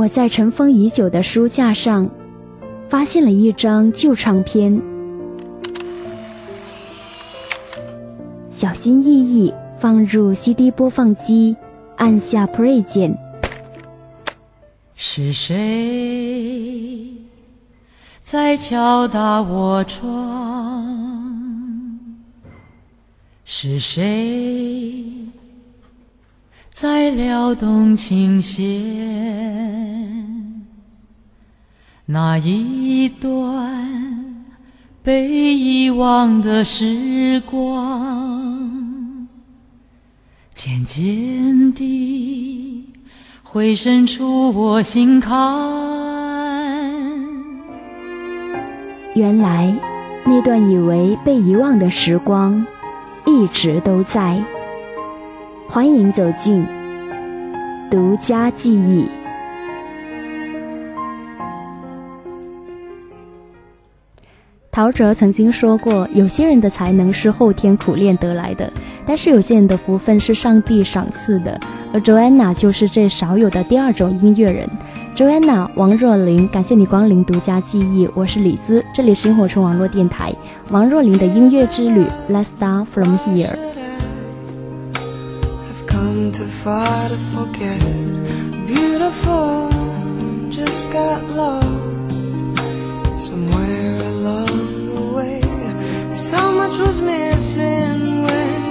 我在尘封已久的书架上，发现了一张旧唱片，小心翼翼放入 CD 播放机，按下 Play 键。是谁在敲打我窗？是谁在撩动琴弦？那一段被遗忘的时光，渐渐地。回渗出我心坎。原来，那段以为被遗忘的时光，一直都在。欢迎走进独家记忆。陶喆曾经说过：“有些人的才能是后天苦练得来的，但是有些人的福分是上帝赏赐的。”而 Joanna 就是这少有的第二种音乐人。Joanna 王若琳，感谢你光临独家记忆，我是李兹，这里是萤火虫网络电台。王若琳的音乐之旅，Let's start from here。too far to forget. Beautiful, just got lost somewhere along the way. So much was missing when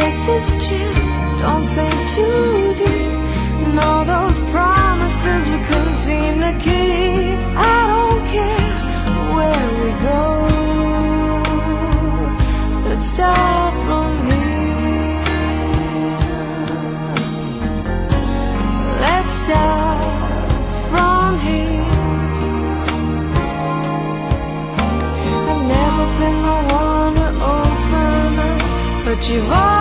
take this chance, don't think too deep. And all those promises we couldn't seem to keep. I don't care where we go. Let's start from here. Let's start from here. I've never been the one to open up, but you've always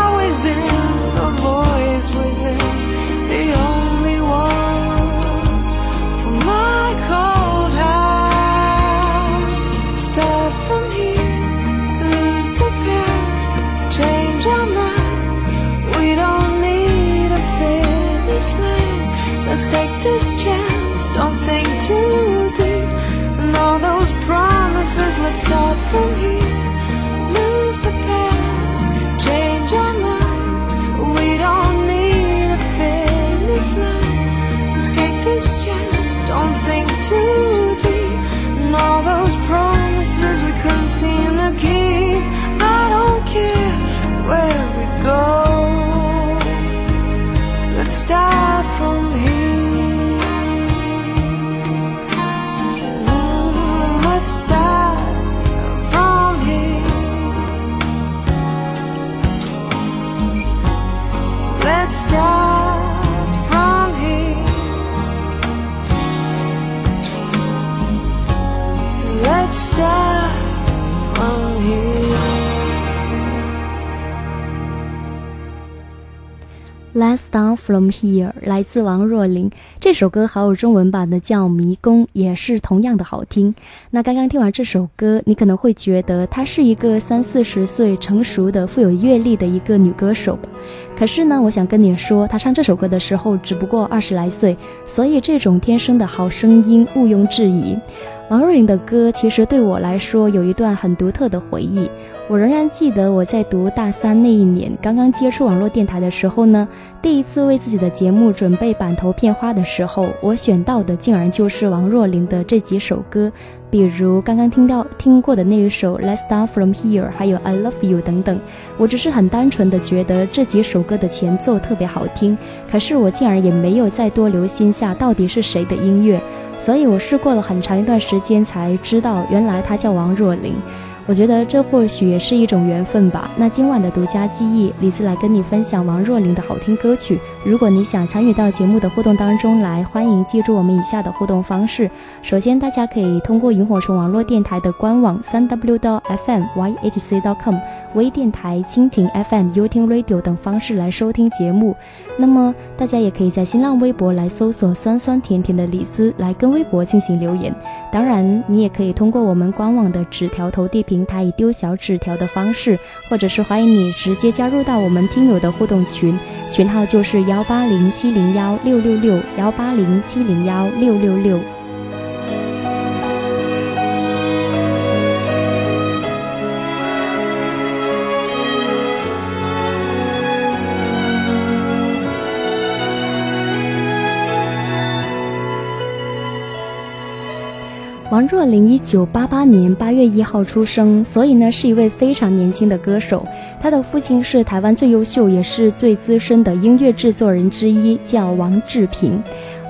Start from here, lose the past, change our minds. We don't need a finish line. Let's take this chance, don't think too deep. And all those promises, let's start from here. Lose the past, change our minds. We don't need a finish line. Let's take this chance, don't think too deep. And all those seem to keep. I don't care where we go. Let's start from here. Mm, Let's start from here. Let's start. Let's start Let's start from here，来自王若琳。这首歌还有中文版的叫《迷宫》，也是同样的好听。那刚刚听完这首歌，你可能会觉得她是一个三四十岁成熟的、富有阅历的一个女歌手吧？可是呢，我想跟你说，她唱这首歌的时候只不过二十来岁，所以这种天生的好声音毋庸置疑。王若琳的歌其实对我来说有一段很独特的回忆。我仍然记得我在读大三那一年，刚刚接触网络电台的时候呢，第一次为自己的节目准备版头片花的时候，我选到的竟然就是王若琳的这几首歌，比如刚刚听到听过的那一首《Let's Start From Here》，还有《I Love You》等等。我只是很单纯的觉得这几首歌的前奏特别好听，可是我竟然也没有再多留心下到底是谁的音乐，所以我试过了很长一段时间才知道，原来他叫王若琳。我觉得这或许也是一种缘分吧。那今晚的独家记忆，李子来跟你分享王若琳的好听歌曲。如果你想参与到节目的互动当中来，欢迎记住我们以下的互动方式。首先，大家可以通过萤火虫网络电台的官网三 w 到 fm yhc dot com、微电台、蜻蜓 FM、y o u t i n Radio 等方式来收听节目。那么，大家也可以在新浪微博来搜索“酸酸甜甜的李子”来跟微博进行留言。当然，你也可以通过我们官网的纸条投递屏。平台以丢小纸条的方式，或者是欢迎你直接加入到我们听友的互动群，群号就是幺八零七零幺六六六幺八零七零幺六六六。若琳一九八八年八月一号出生，所以呢是一位非常年轻的歌手。他的父亲是台湾最优秀也是最资深的音乐制作人之一，叫王志平。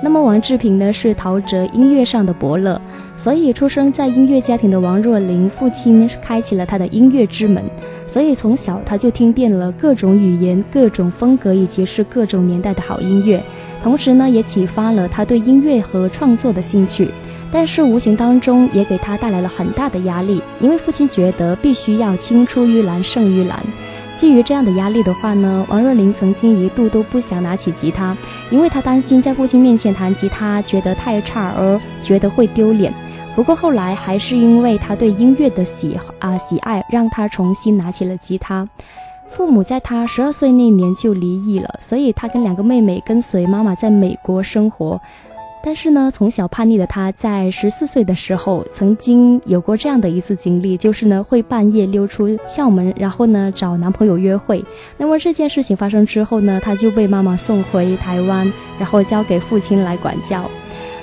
那么王志平呢是陶喆音乐上的伯乐，所以出生在音乐家庭的王若琳，父亲开启了他的音乐之门。所以从小他就听遍了各种语言、各种风格以及是各种年代的好音乐，同时呢也启发了他对音乐和创作的兴趣。但是无形当中也给他带来了很大的压力，因为父亲觉得必须要青出于蓝胜于蓝。基于这样的压力的话呢，王若琳曾经一度都不想拿起吉他，因为他担心在父亲面前弹吉他觉得太差而觉得会丢脸。不过后来还是因为他对音乐的喜啊喜爱，让他重新拿起了吉他。父母在他十二岁那年就离异了，所以他跟两个妹妹跟随妈妈在美国生活。但是呢，从小叛逆的他，在十四岁的时候，曾经有过这样的一次经历，就是呢，会半夜溜出校门，然后呢，找男朋友约会。那么这件事情发生之后呢，他就被妈妈送回台湾，然后交给父亲来管教。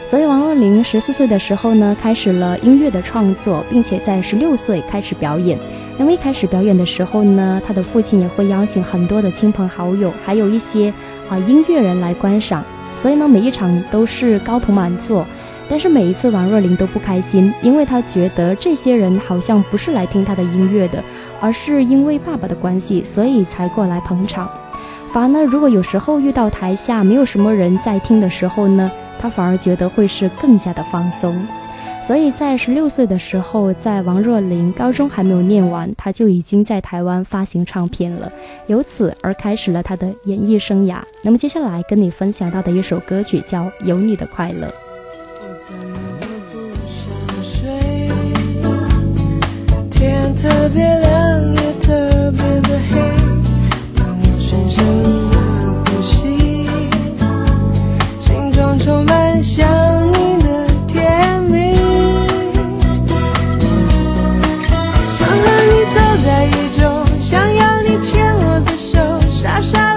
所以王若琳十四岁的时候呢，开始了音乐的创作，并且在十六岁开始表演。那么一开始表演的时候呢，他的父亲也会邀请很多的亲朋好友，还有一些啊音乐人来观赏。所以呢，每一场都是高朋满座，但是每一次王若琳都不开心，因为她觉得这些人好像不是来听她的音乐的，而是因为爸爸的关系，所以才过来捧场。反而呢，如果有时候遇到台下没有什么人在听的时候呢，她反而觉得会是更加的放松。所以在十六岁的时候，在王若琳高中还没有念完，她就已经在台湾发行唱片了，由此而开始了她的演艺生涯。那么接下来跟你分享到的一首歌曲叫《有你的快乐》。天特别亮，也特别的黑，当我深深的呼吸，心中充满想。心 achar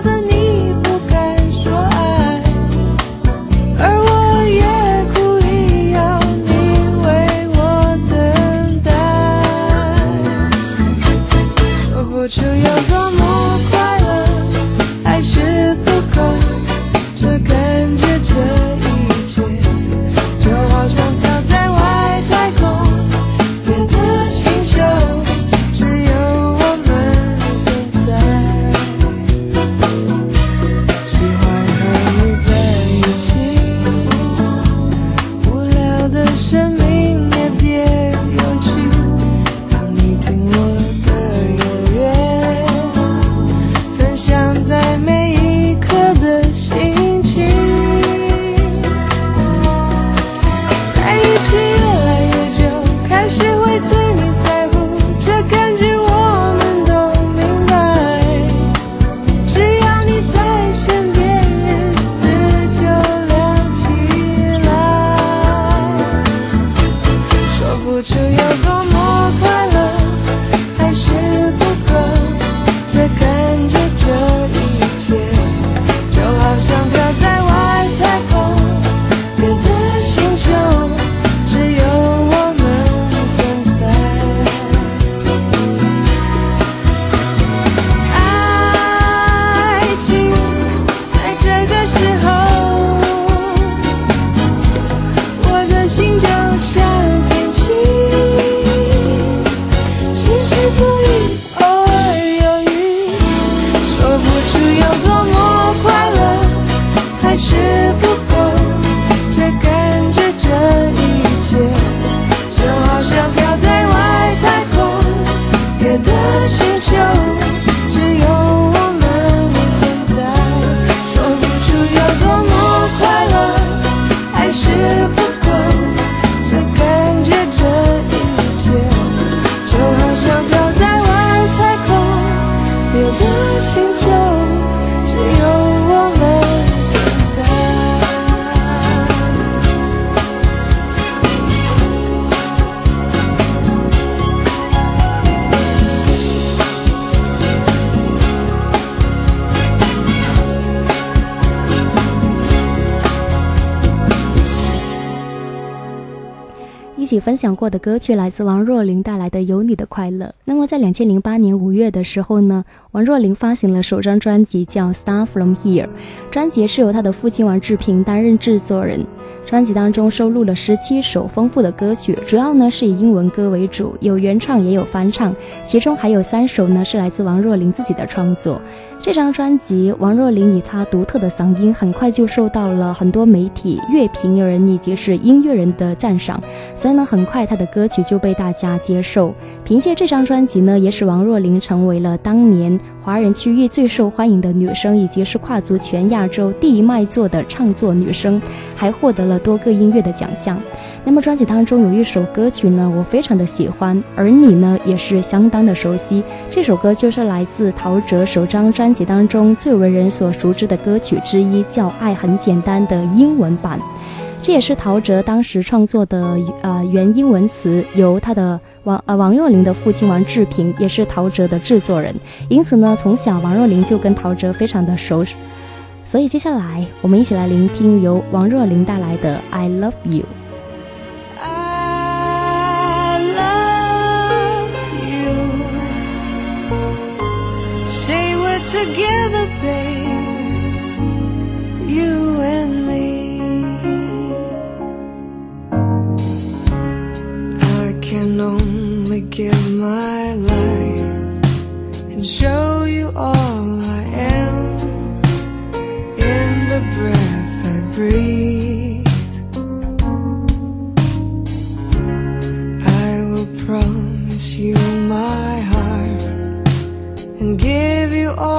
还是不够，这感觉这一切，就好像飘在外太空，别的星球分享过的歌曲来自王若琳带来的《有你的快乐》。那么在两千零八年五月的时候呢，王若琳发行了首张专辑叫《Star From Here》，专辑是由她的父亲王志平担任制作人。专辑当中收录了十七首丰富的歌曲，主要呢是以英文歌为主，有原创也有翻唱，其中还有三首呢是来自王若琳自己的创作。这张专辑，王若琳以她独特的嗓音，很快就受到了很多媒体、乐评人以及是音乐人的赞赏，所以呢，很快她的歌曲就被大家接受。凭借这张专辑呢，也使王若琳成为了当年华人区域最受欢迎的女生，以及是跨足全亚洲第一卖座的唱作女生，还获得了多个音乐的奖项。那么专辑当中有一首歌曲呢，我非常的喜欢，而你呢也是相当的熟悉。这首歌就是来自陶喆首张专辑当中最为人所熟知的歌曲之一，叫《爱很简单》的英文版。这也是陶喆当时创作的呃原英文词，由他的王呃王若琳的父亲王志平也是陶喆的制作人，因此呢，从小王若琳就跟陶喆非常的熟。所以接下来我们一起来聆听由王若琳带来的《I Love You》。 I love you. Say we're together, babe. You and me. I can only give my life and show you all Breathe. I will promise you my heart and give you all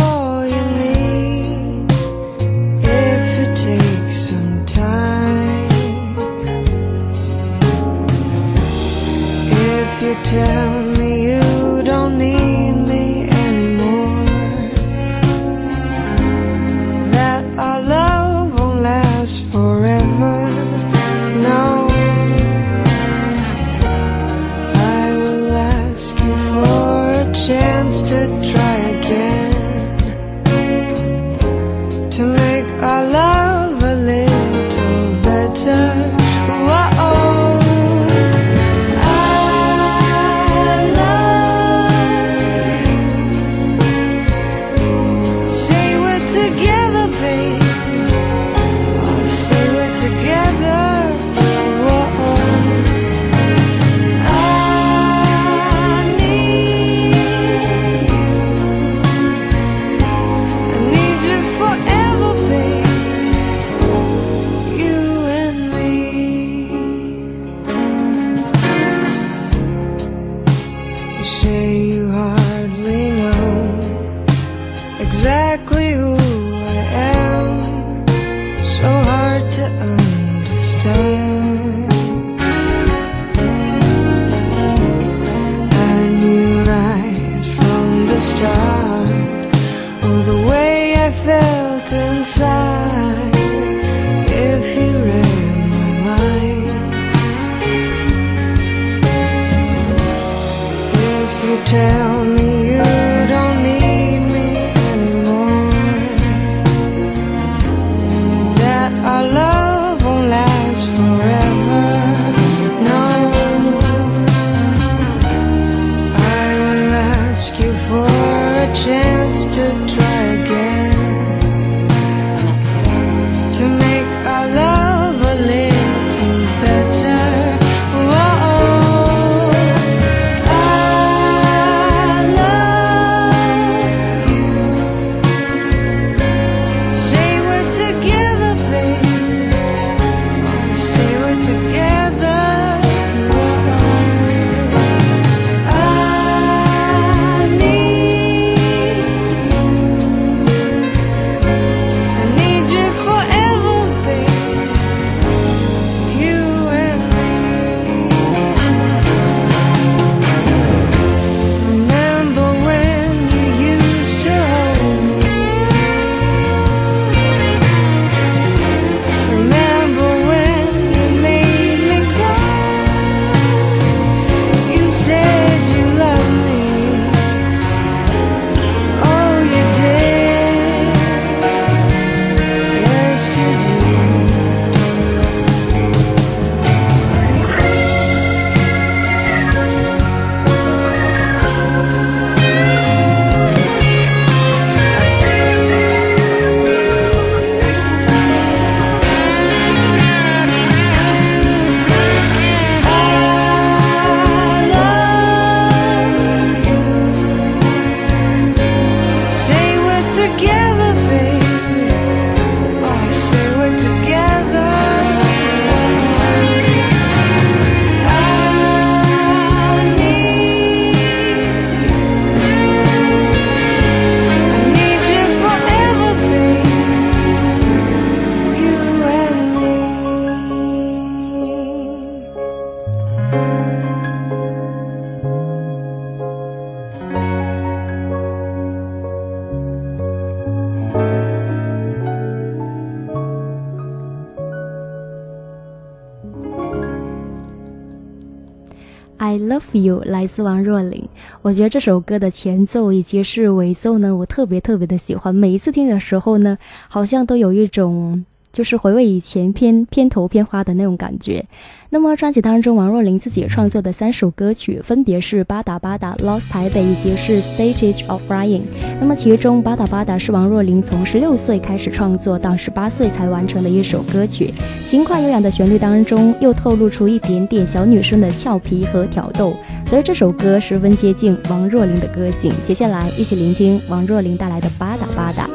来自王若琳。我觉得这首歌的前奏以及是尾奏呢，我特别特别的喜欢。每一次听的时候呢，好像都有一种。就是回味以前片片头片花的那种感觉。那么专辑当中，王若琳自己创作的三首歌曲分别是《巴达巴达》、《Lost 台北》以及是《Stages of Flying》。那么其中《巴达巴达》是王若琳从十六岁开始创作到十八岁才完成的一首歌曲。轻快悠扬的旋律当中，又透露出一点点小女生的俏皮和挑逗，所以这首歌十分接近王若琳的个性。接下来一起聆听王若琳带来的《巴达巴达》。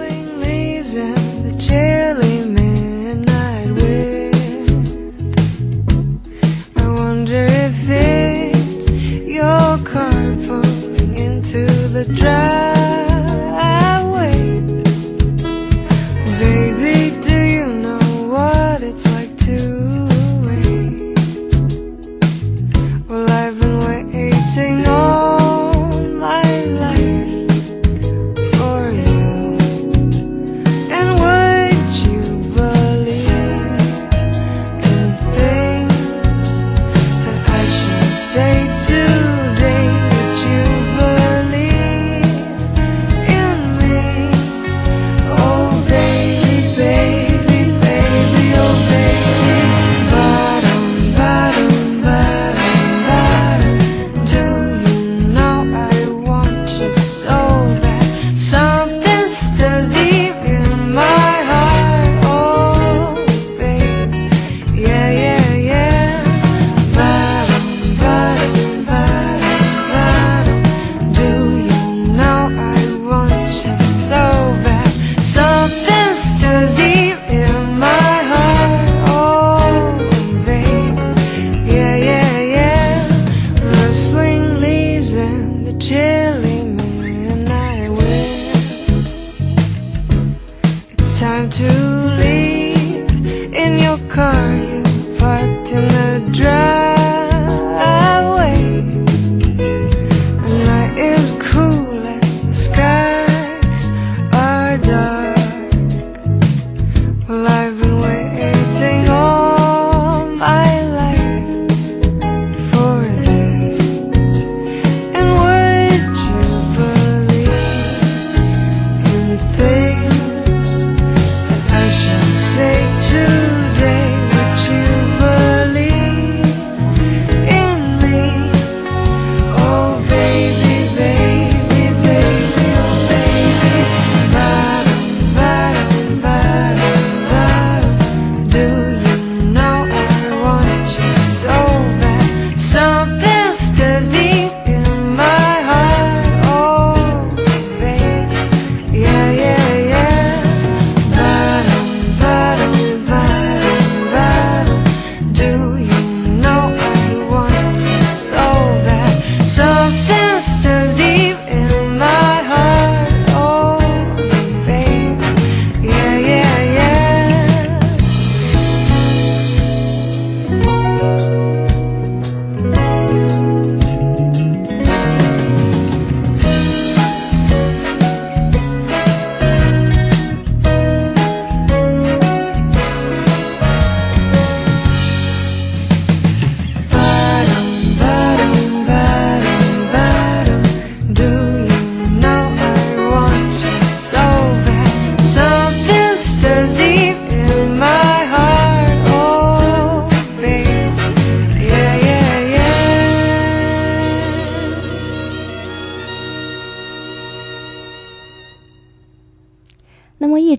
drive. to leave in your car.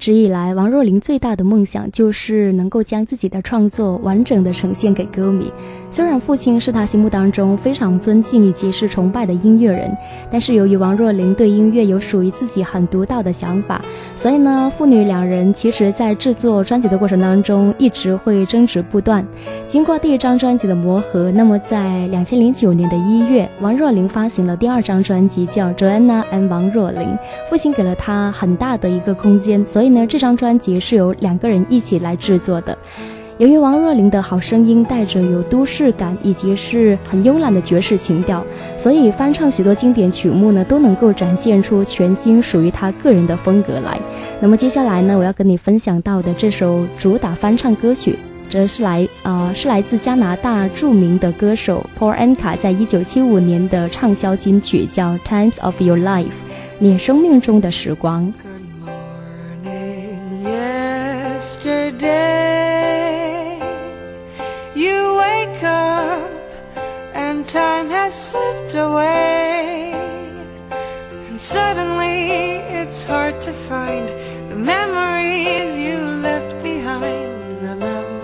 一直以来，王若琳最大的梦想就是能够将自己的创作完整的呈现给歌迷。虽然父亲是他心目当中非常尊敬以及是崇拜的音乐人，但是由于王若琳对音乐有属于自己很独到的想法，所以呢，父女两人其实在制作专辑的过程当中一直会争执不断。经过第一张专辑的磨合，那么在两千零九年的一月，王若琳发行了第二张专辑，叫《Joanna and 王若琳》。父亲给了他很大的一个空间，所以呢，这张专辑是由两个人一起来制作的。由于王若琳的好声音带着有都市感，以及是很慵懒的爵士情调，所以翻唱许多经典曲目呢，都能够展现出全新属于她个人的风格来。那么接下来呢，我要跟你分享到的这首主打翻唱歌曲，则是来呃是来自加拿大著名的歌手 Paul Anka 在一九七五年的畅销金曲，叫《Times of Your Life》，你生命中的时光。Yesterday. You wake up and time has slipped away. And suddenly it's hard to find the memories you left behind. Remember,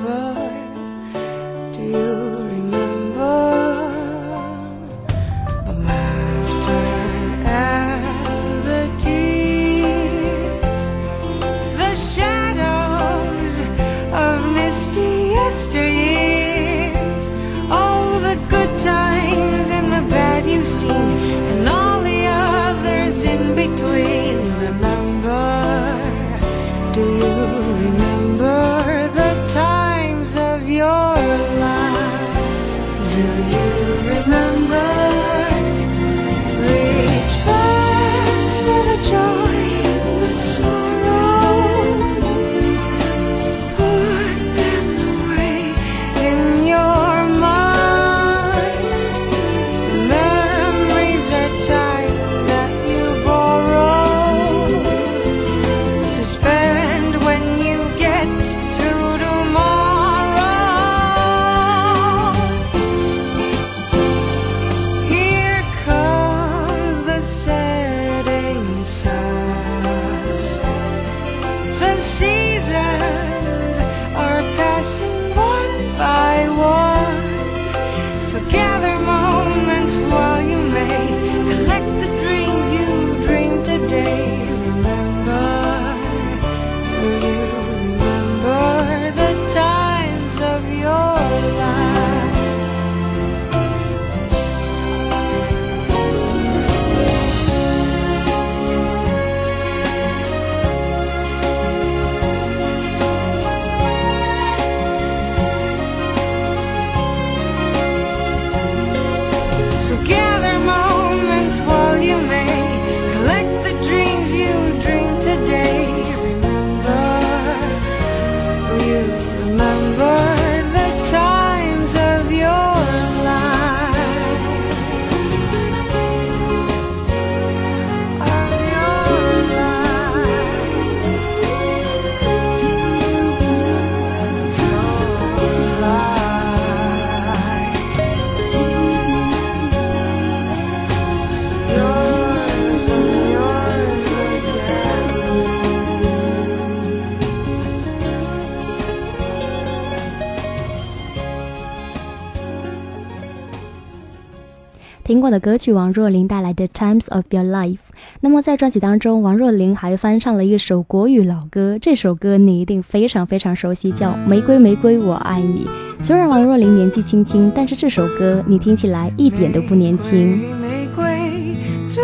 过的歌曲，王若琳带来的《Times of Your Life》。那么在专辑当中，王若琳还翻唱了一首国语老歌，这首歌你一定非常非常熟悉，叫《玫瑰玫瑰我爱你》。虽然王若琳年纪轻轻，但是这首歌你听起来一点都不年轻。玫瑰最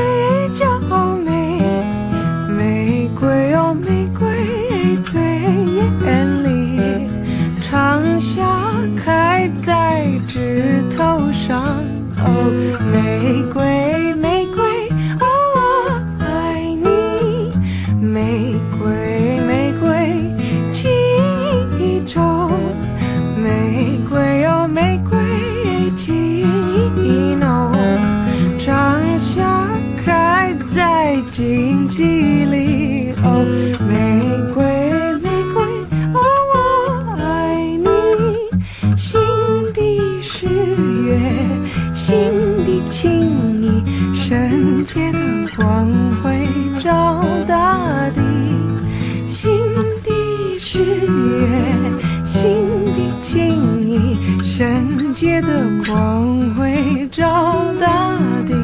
娇美，玫瑰哦玫瑰最艳丽，长夏开在枝头上借的光会照大地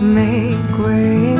玫瑰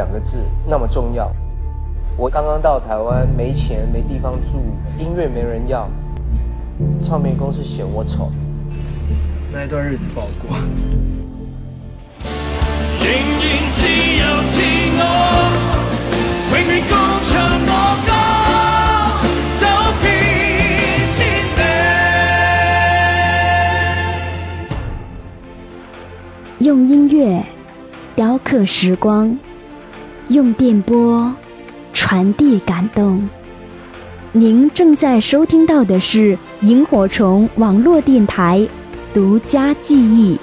两个字那么重要。我刚刚到台湾，没钱，没地方住，音乐没人要，唱片公司嫌我丑，那一段日子不好过。用音乐雕刻时光。用电波传递感动。您正在收听到的是萤火虫网络电台独家记忆。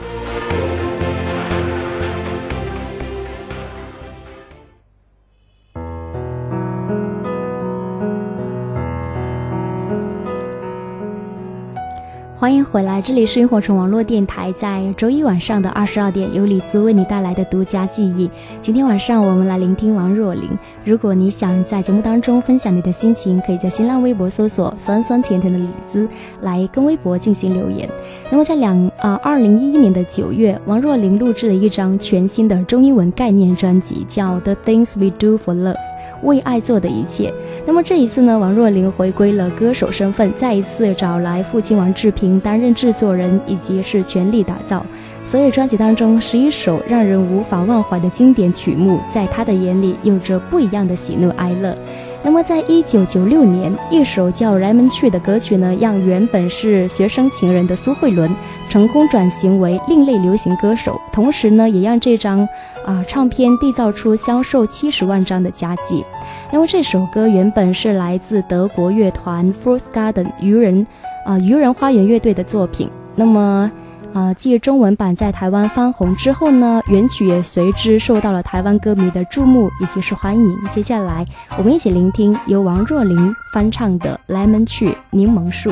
欢迎回来，这里是萤火虫网络电台，在周一晚上的二十二点，由李子为你带来的独家记忆。今天晚上我们来聆听王若琳。如果你想在节目当中分享你的心情，可以在新浪微博搜索“酸酸甜甜的李子”来跟微博进行留言。那么在两呃二零一一年的九月，王若琳录制了一张全新的中英文概念专辑，叫《The Things We Do for Love》。为爱做的一切。那么这一次呢，王若琳回归了歌手身份，再一次找来父亲王志平担任制作人，以及是全力打造。所以专辑当中十一首让人无法忘怀的经典曲目，在他的眼里有着不一样的喜怒哀乐。那么，在一九九六年，一首叫《来门去》的歌曲呢，让原本是学生情人的苏慧伦成功转型为另类流行歌手，同时呢，也让这张啊唱片缔造出销售七十万张的佳绩。那么这首歌原本是来自德国乐团 f r s t Garden 愚人啊愚人花园乐队的作品。那么。啊，继中文版在台湾翻红之后呢，原曲也随之受到了台湾歌迷的注目以及是欢迎。接下来，我们一起聆听由王若琳翻唱的《Lemon Tree》柠檬树。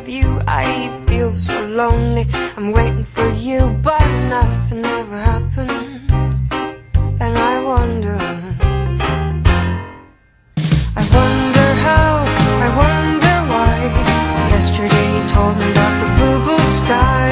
of view. I feel so lonely. I'm waiting for you, but nothing ever happened. And I wonder. I wonder how, I wonder why. Yesterday you told me about the blue blue da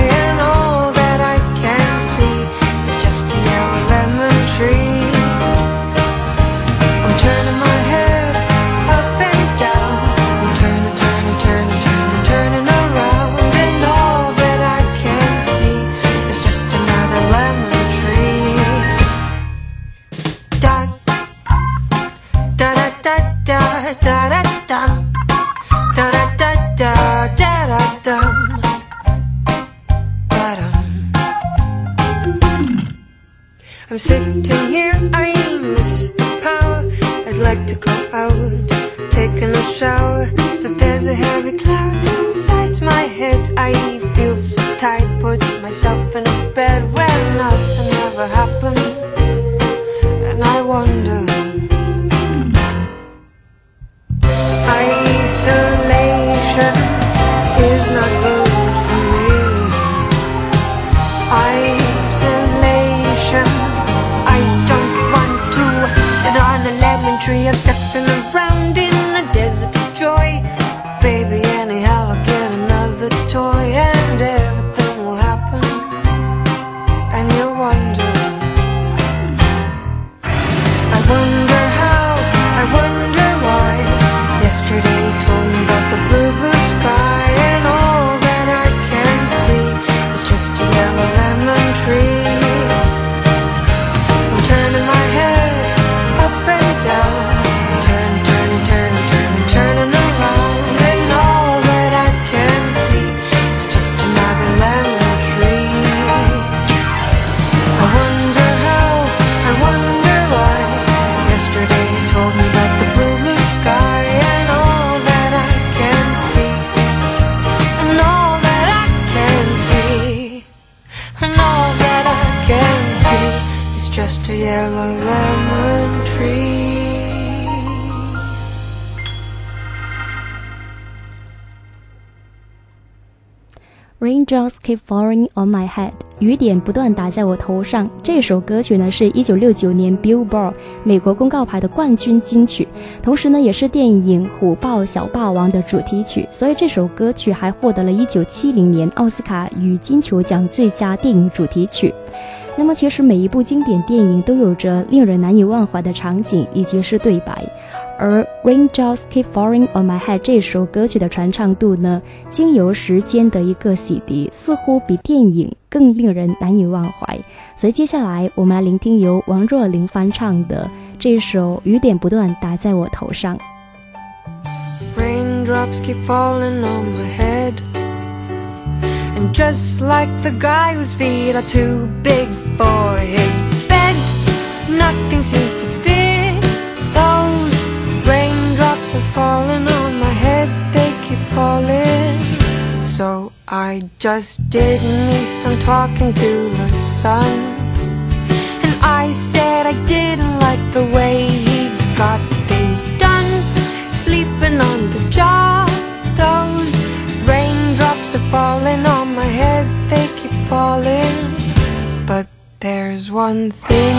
I'm sitting here, I miss the power. I'd like to go out, taking a shower, but there's a heavy cloud inside my head. I feel so tight, put myself in a bed where nothing ever happened, and I wonder. Isolation 点不断打在我头上。这首歌曲呢是一九六九年 Billboard 美国公告牌的冠军金曲，同时呢也是电影《虎豹小霸王》的主题曲，所以这首歌曲还获得了一九七零年奥斯卡与金球奖最佳电影主题曲。那么，其实每一部经典电影都有着令人难以忘怀的场景以及是对白，而《Raindrops Keep Falling on My Head》这首歌曲的传唱度呢，经由时间的一个洗涤，似乎比电影更令人难以忘怀。所以接下来我们来聆听由王若琳翻唱的这首《雨点不断打在我头上》。Raindrops keep falling on my head. And just like the guy whose feet are too big for his bed, nothing seems falling on my head, they keep falling. So I just did me some talking to the sun. And I said I didn't like the way he got things done. Sleeping on the job, those raindrops are falling on my head, they keep falling. But there's one thing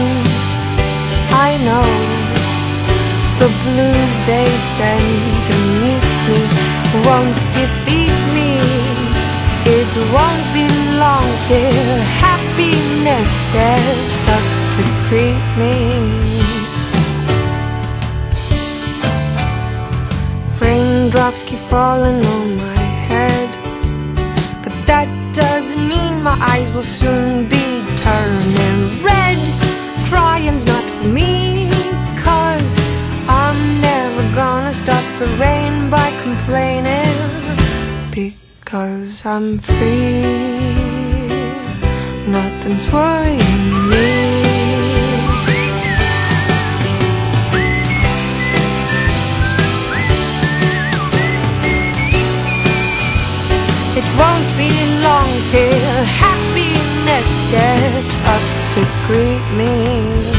I know the blues they send to meet me won't defeat me. It won't be long till happiness steps up to greet me. Raindrops keep falling on my head, but that doesn't mean my eyes will soon be turning red. Crying's not for me, never gonna stop the rain by complaining, because I'm free. Nothing's worrying me. It won't be long till happiness steps up to greet me.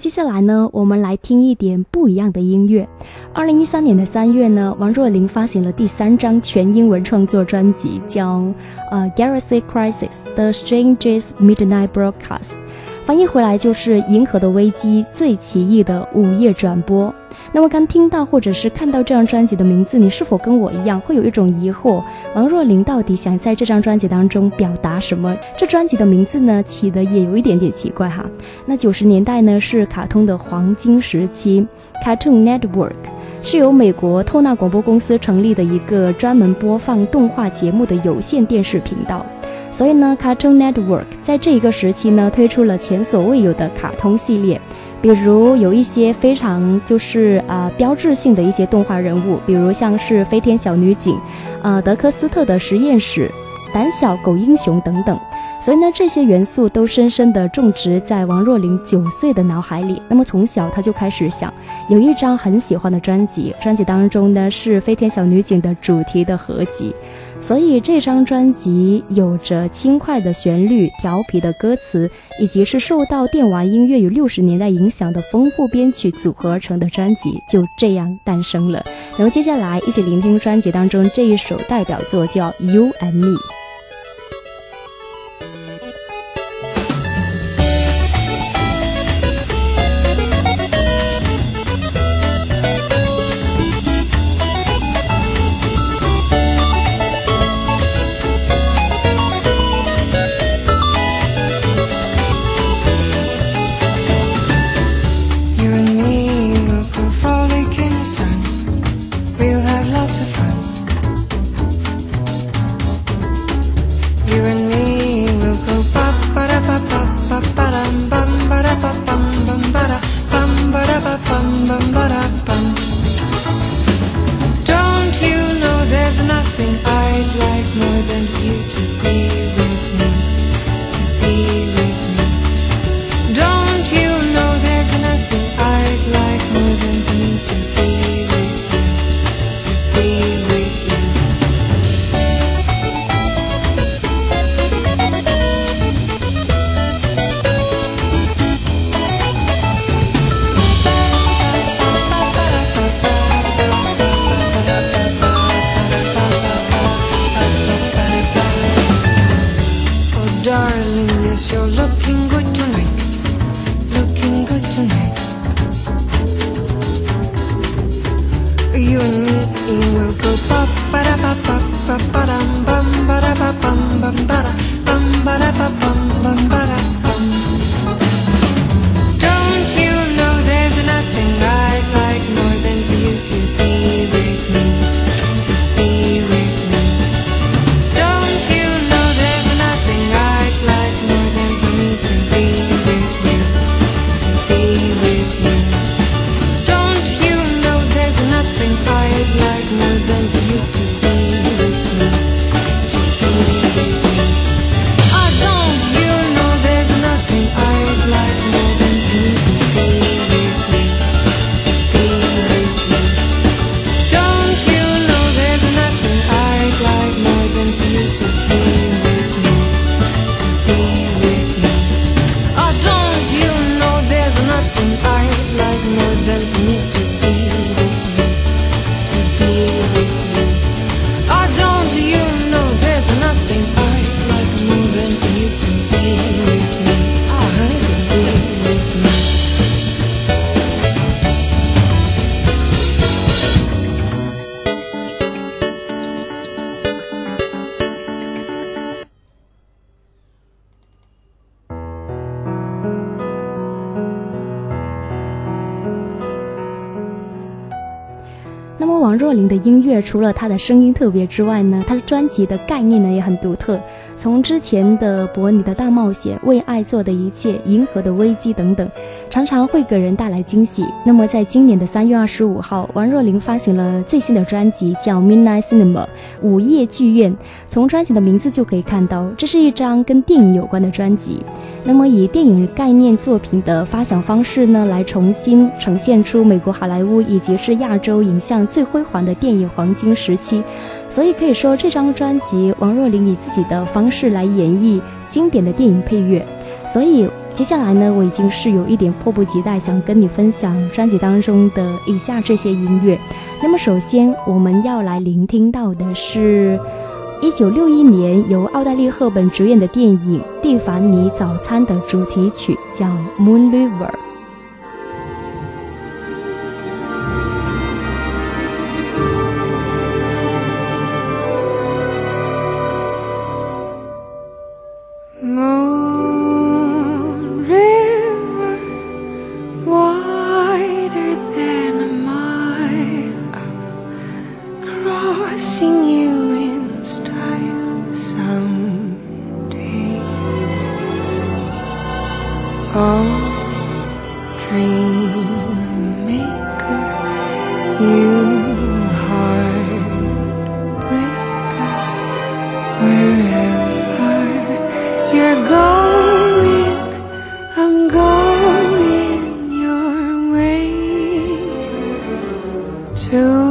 接下来呢，我们来听一点不一样的音乐。二零一三年的三月呢，王若琳发行了第三张全英文创作专辑，叫《呃 Galaxy Crisis: The Strangest Midnight Broadcast》，翻译回来就是《银河的危机：最奇异的午夜转播》。那么刚听到或者是看到这张专辑的名字，你是否跟我一样会有一种疑惑？王若琳到底想在这张专辑当中表达什么？这专辑的名字呢，起的也有一点点奇怪哈。那九十年代呢是卡通的黄金时期，Cartoon Network 是由美国透纳广播公司成立的一个专门播放动画节目的有线电视频道。所以呢 carton network 在这一个时期呢推出了前所未有的卡通系列。比如有一些非常就是啊标志性的一些动画人物，比如像是飞天小女警，呃德克斯特的实验室，胆小狗英雄等等。所以呢，这些元素都深深地种植在王若琳九岁的脑海里。那么从小她就开始想，有一张很喜欢的专辑，专辑当中呢是飞天小女警的主题的合集。所以这张专辑有着轻快的旋律、调皮的歌词，以及是受到电玩音乐与六十年代影响的丰富编曲组合而成的专辑，就这样诞生了。那么接下来一起聆听专辑当中这一首代表作，叫《You and Me》。王若琳的音乐除了她的声音特别之外呢，她的专辑的概念呢也很独特。从之前的《博你的大冒险》、为爱做的一切、银河的危机等等，常常会给人带来惊喜。那么在今年的三月二十五号，王若琳发行了最新的专辑，叫《Midnight Cinema》午夜剧院。从专辑的名字就可以看到，这是一张跟电影有关的专辑。那么以电影概念作品的发想方式呢，来重新呈现出美国好莱坞以及是亚洲影像最辉辉煌的电影黄金时期。所以可以说，这张专辑王若琳以自己的方式来演绎经典的电影配乐。所以接下来呢，我已经是有一点迫不及待想跟你分享专辑当中的以下这些音乐。那么首先我们要来聆听到的是。一九六一年，由奥黛丽·赫本主演的电影《蒂凡尼早餐》的主题曲叫《Moon River》。going your way to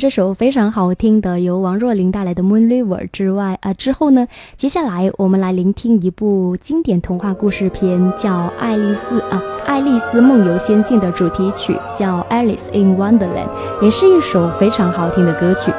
这首非常好听的由王若琳带来的《Moon River》之外啊，之后呢，接下来我们来聆听一部经典童话故事片，叫《爱丽丝》啊，《爱丽丝梦游仙境》的主题曲叫《Alice in Wonderland》，也是一首非常好听的歌曲。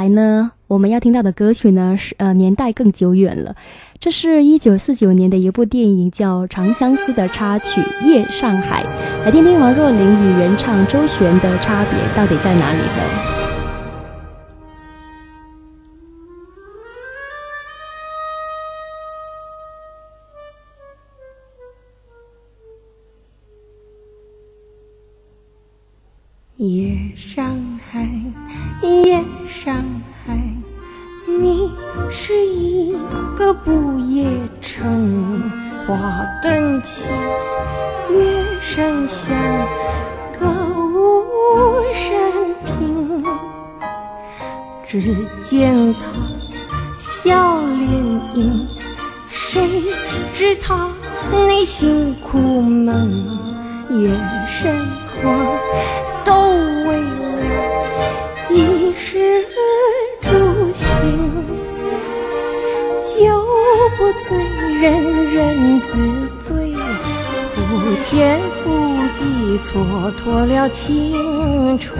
来呢，我们要听到的歌曲呢是呃年代更久远了，这是一九四九年的一部电影叫《长相思》的插曲《夜上海》，来听听王若琳与原唱周璇的差别到底在哪里呢？夜上是一个不夜城，花灯起，月声响，歌舞升平。只见他笑脸迎，谁知他内心苦闷？夜生活都为了衣食住行，不醉人人自醉，呼天呼地蹉跎了青春。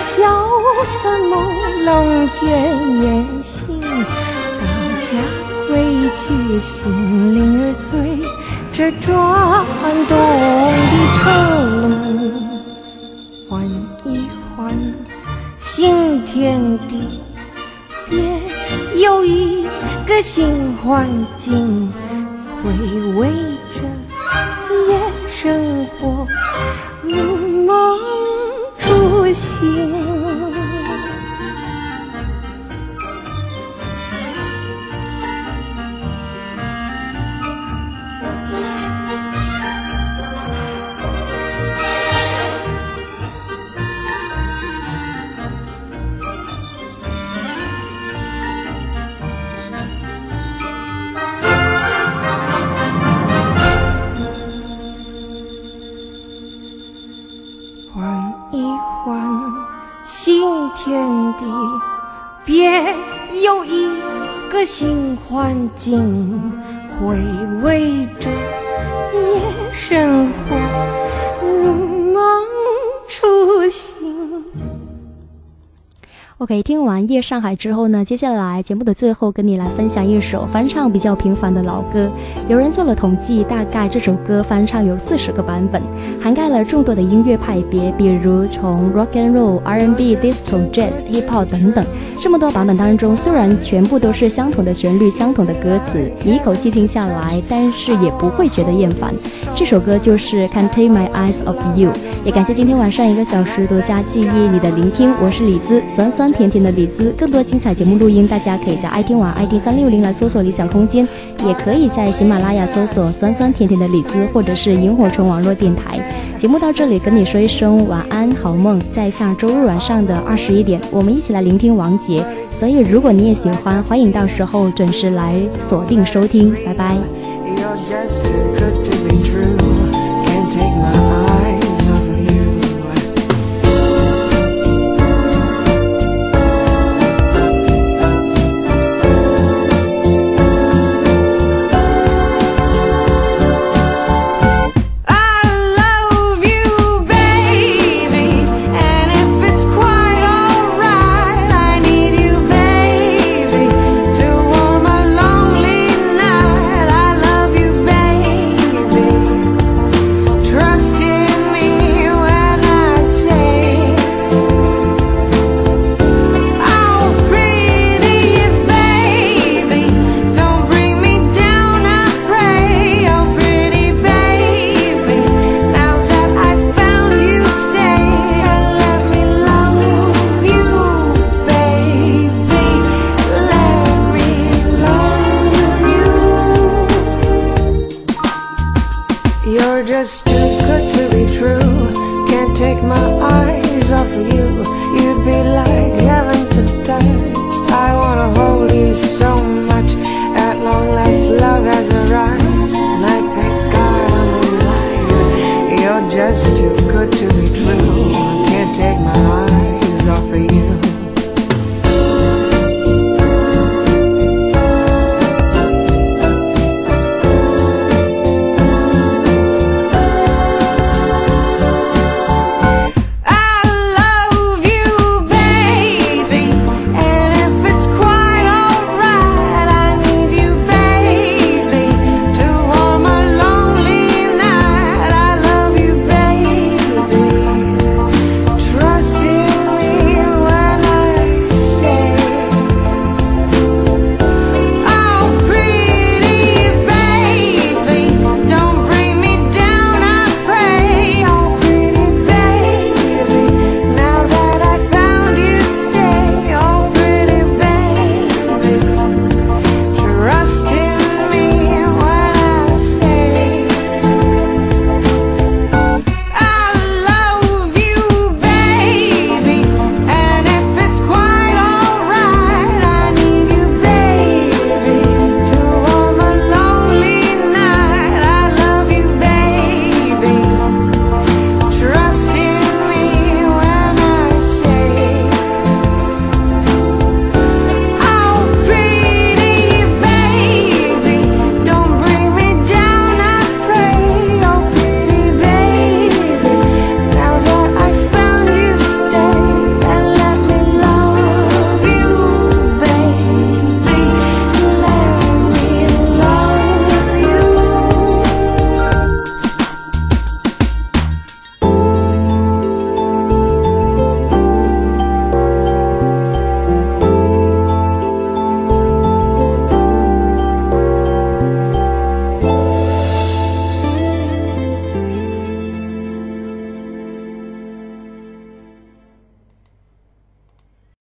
萧瑟朦胧间夜醒，大家归去，心灵儿随着转动新环境，回味着夜生活，静。每听完《夜上海》之后呢，接下来节目的最后跟你来分享一首翻唱比较频繁的老歌。有人做了统计，大概这首歌翻唱有四十个版本，涵盖了众多的音乐派别，比如从 Rock and Roll、R&B、Disco、Jazz、Hip Hop 等等。这么多版本当中，虽然全部都是相同的旋律、相同的歌词，你一口气听下来，但是也不会觉得厌烦。这首歌就是《Can't Take My Eyes Off You》。也感谢今天晚上一个小时独家记忆你的聆听，我是李子，酸酸甜甜甜的李子。更多精彩节目录音，大家可以在爱听网 ID 三六零来搜索理想空间，也可以在喜马拉雅搜索酸酸甜甜的李子，或者是萤火虫网络电台。节目到这里，跟你说一声晚安，好梦。在下周日晚上的二十一点，我们一起来聆听王杰。所以，如果你也喜欢，欢迎到时候准时来锁定收听。拜拜。